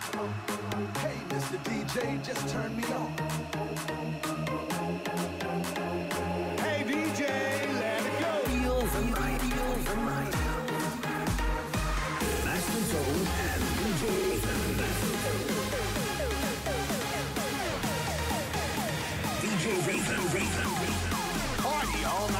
Hey, Mr. DJ, just turn me on. Hey, DJ, let go. Master and DJ DJ Raven, Raven, Raven. Party all night.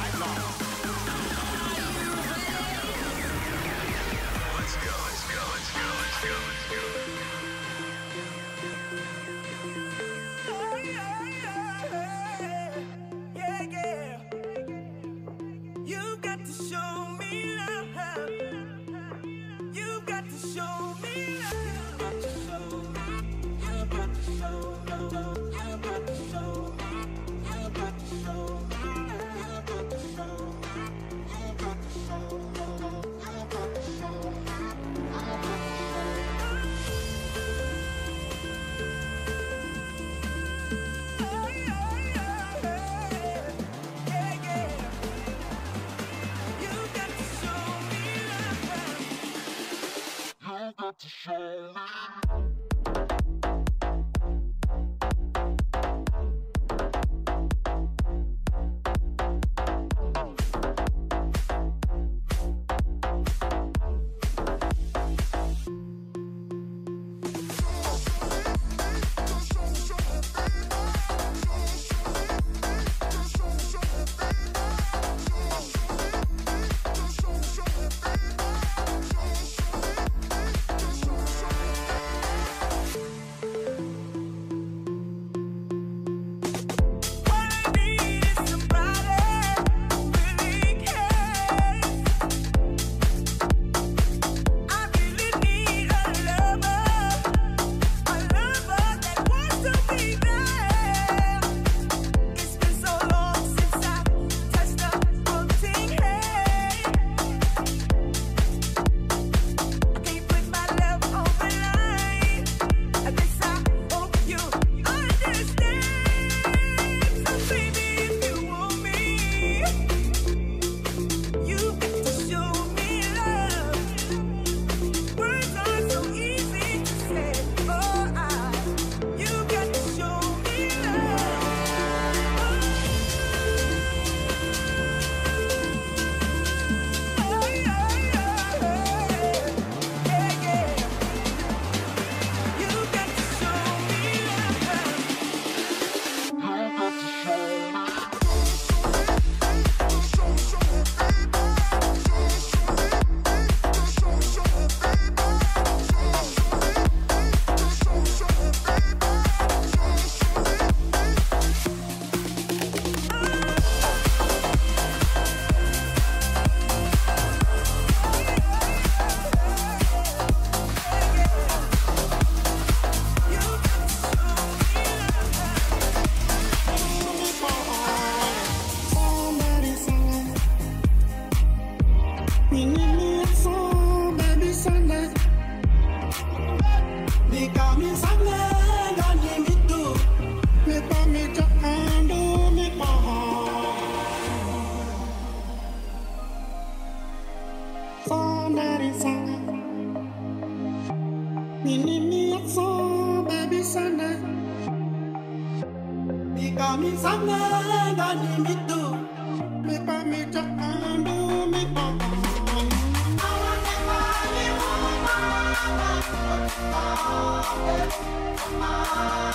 Oh,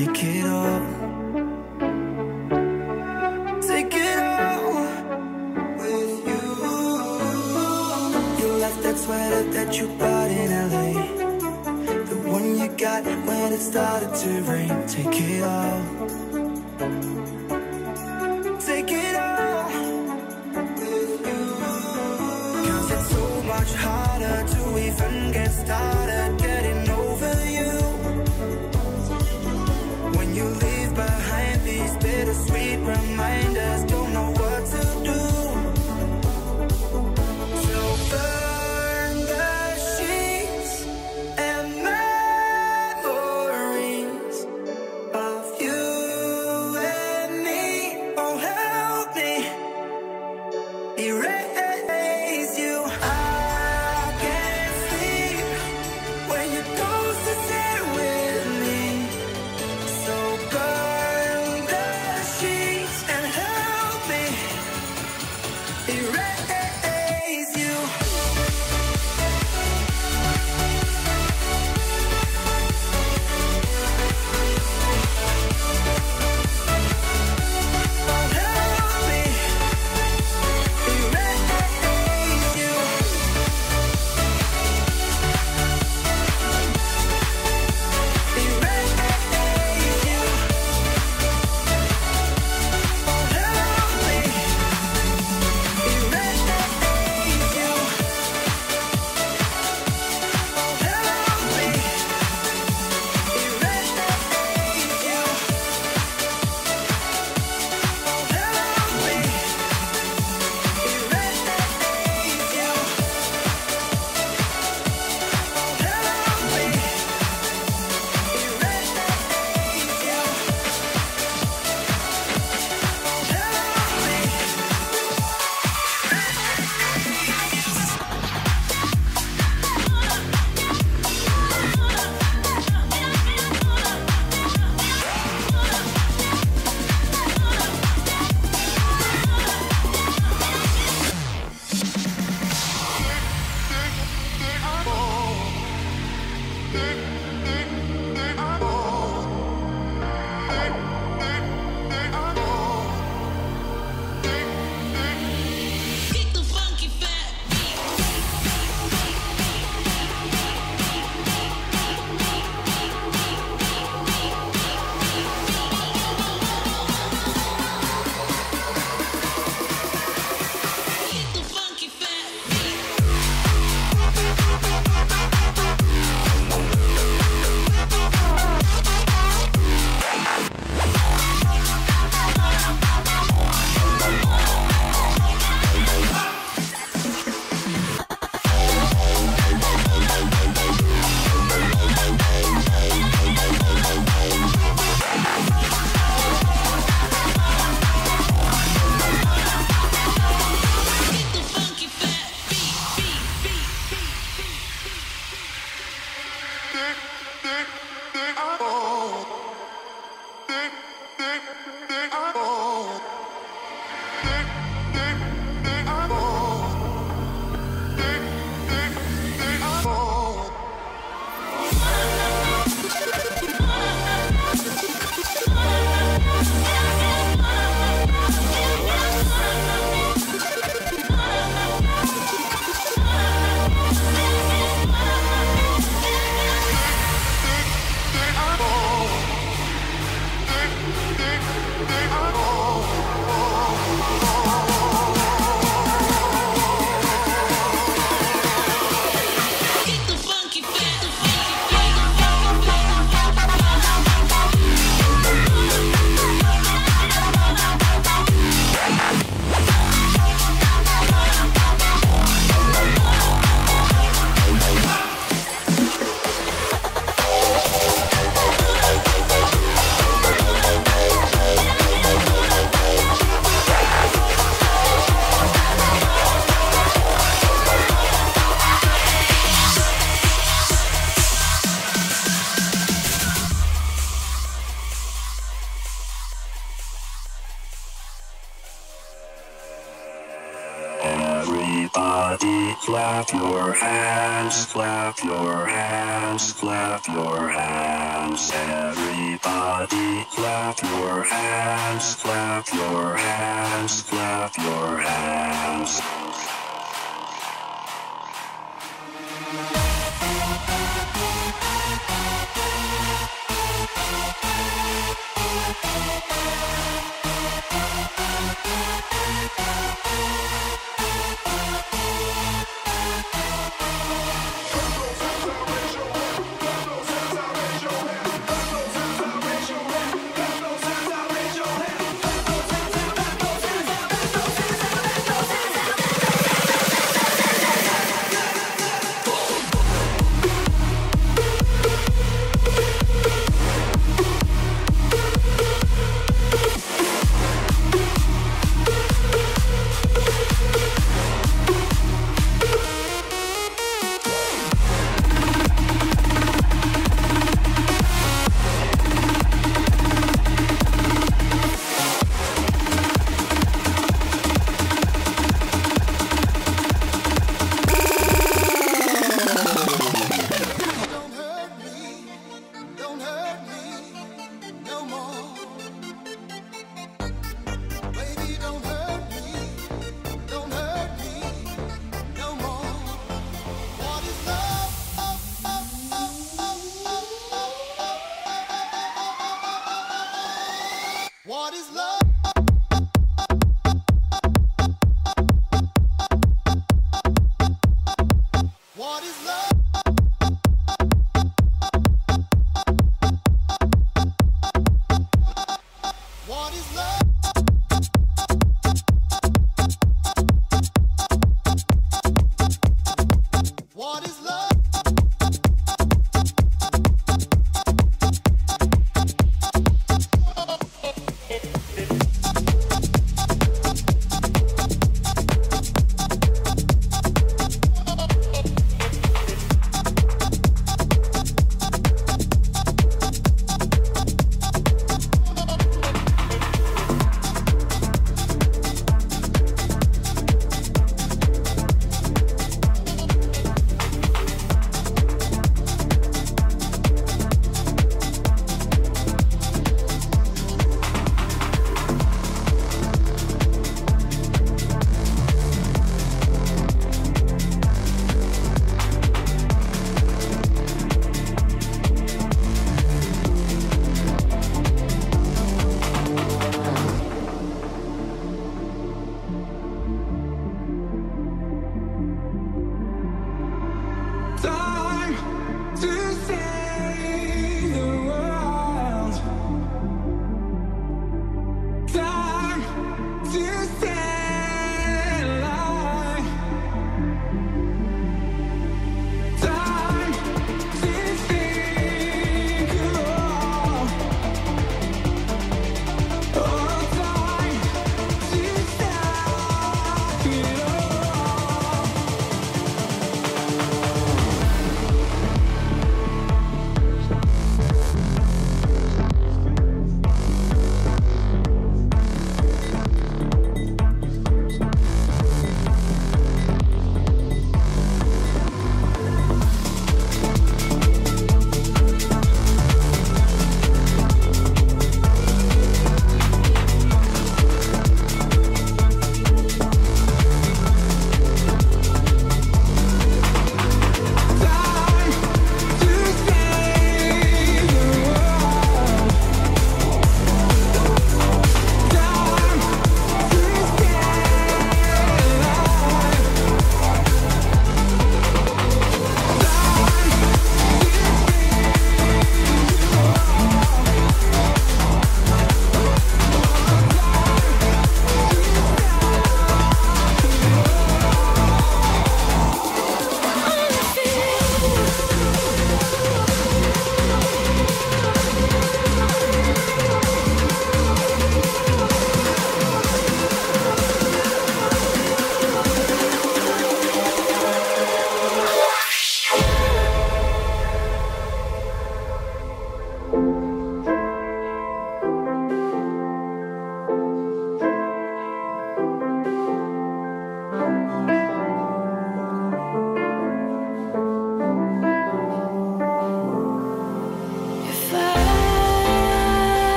Take it all. Take it all with you. You left that sweater that you bought in LA. The one you got when it started to rain. Take it all. Take it all with you. It's so much harder to even get started.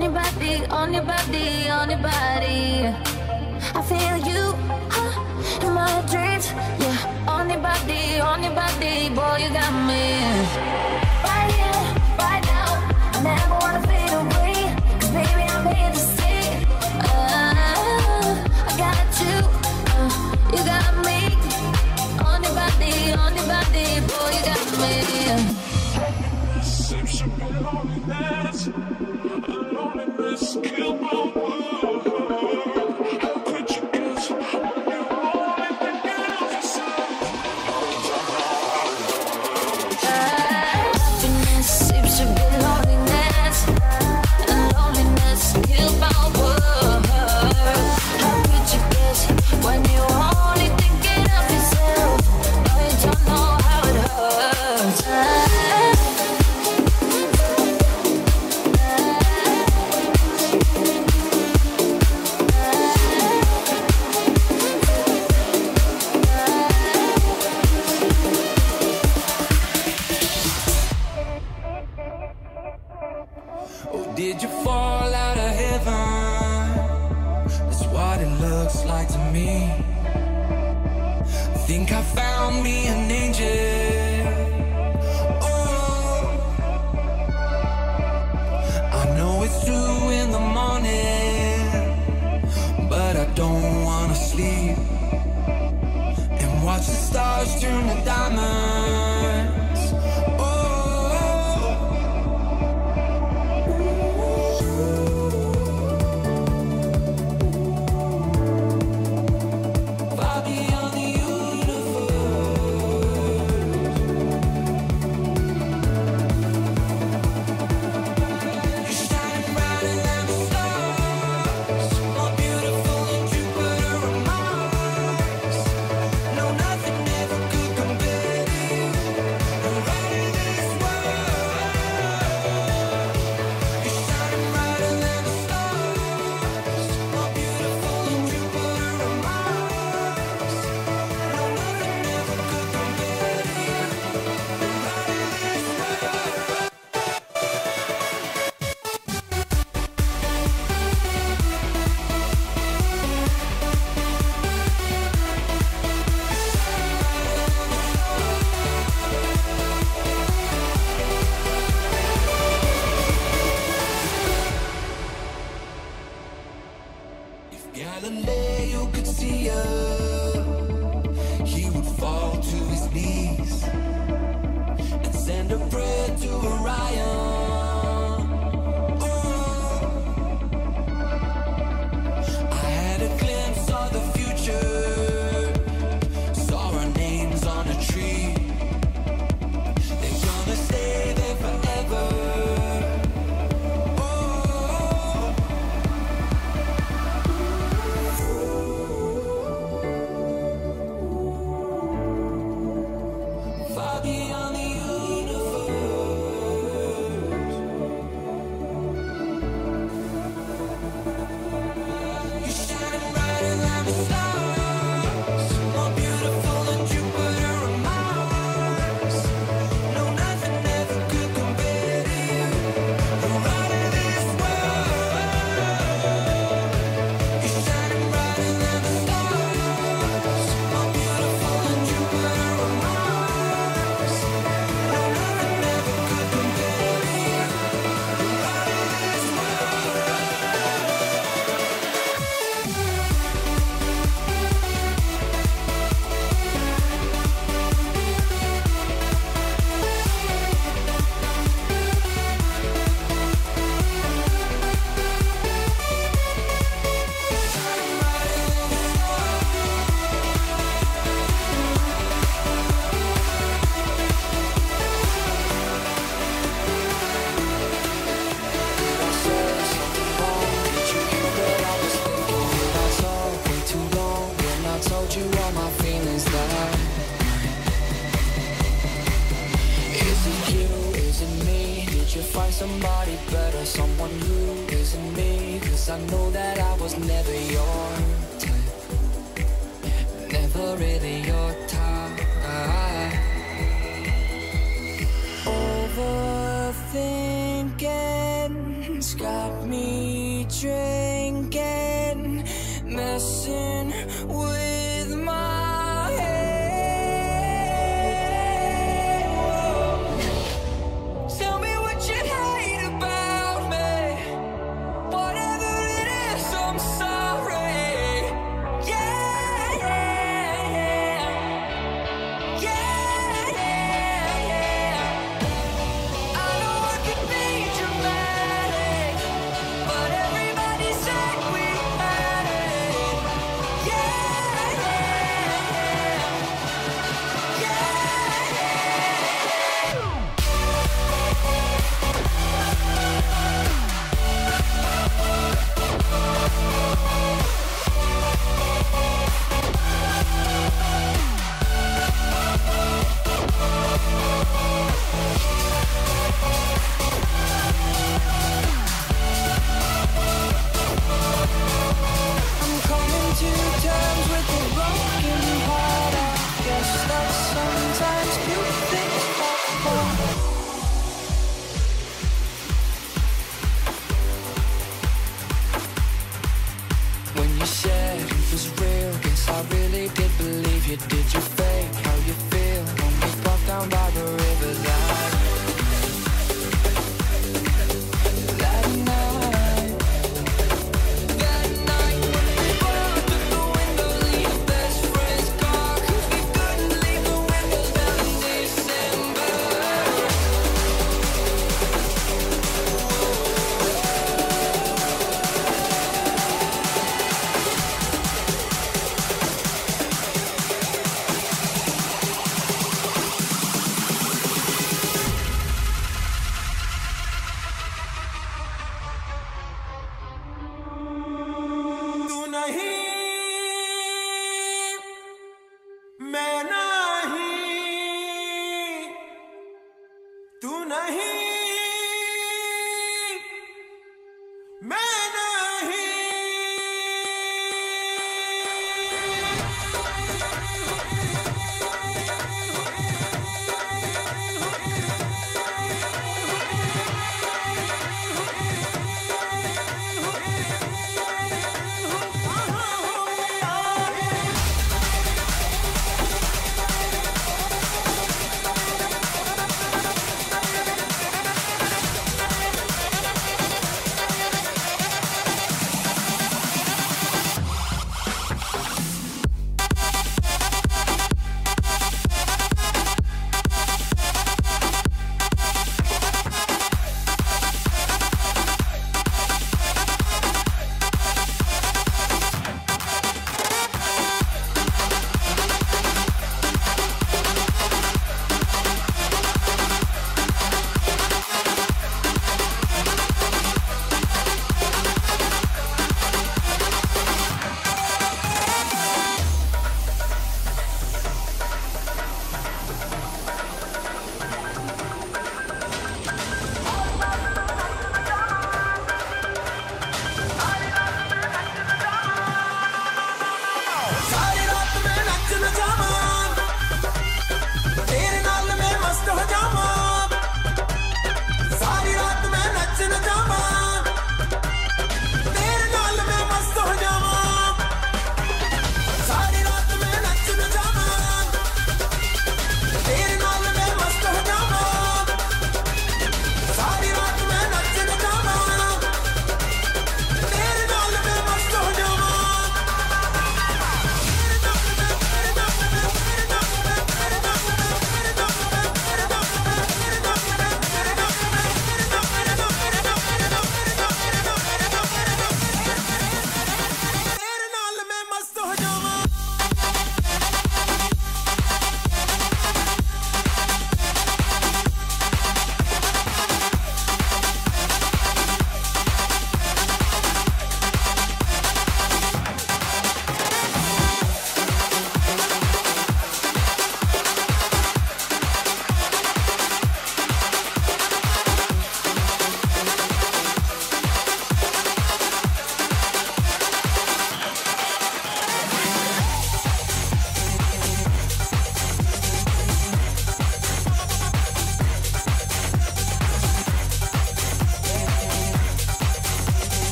on your body, on your body, on your body. I feel you huh, in my dreams, yeah. On your body, on your body, boy, you got me. loneliness, loneliness killed my world.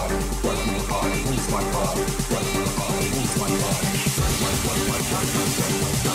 my blood, runs my body, runs my body, runs my body, runs my blood, my blood, runs my blood.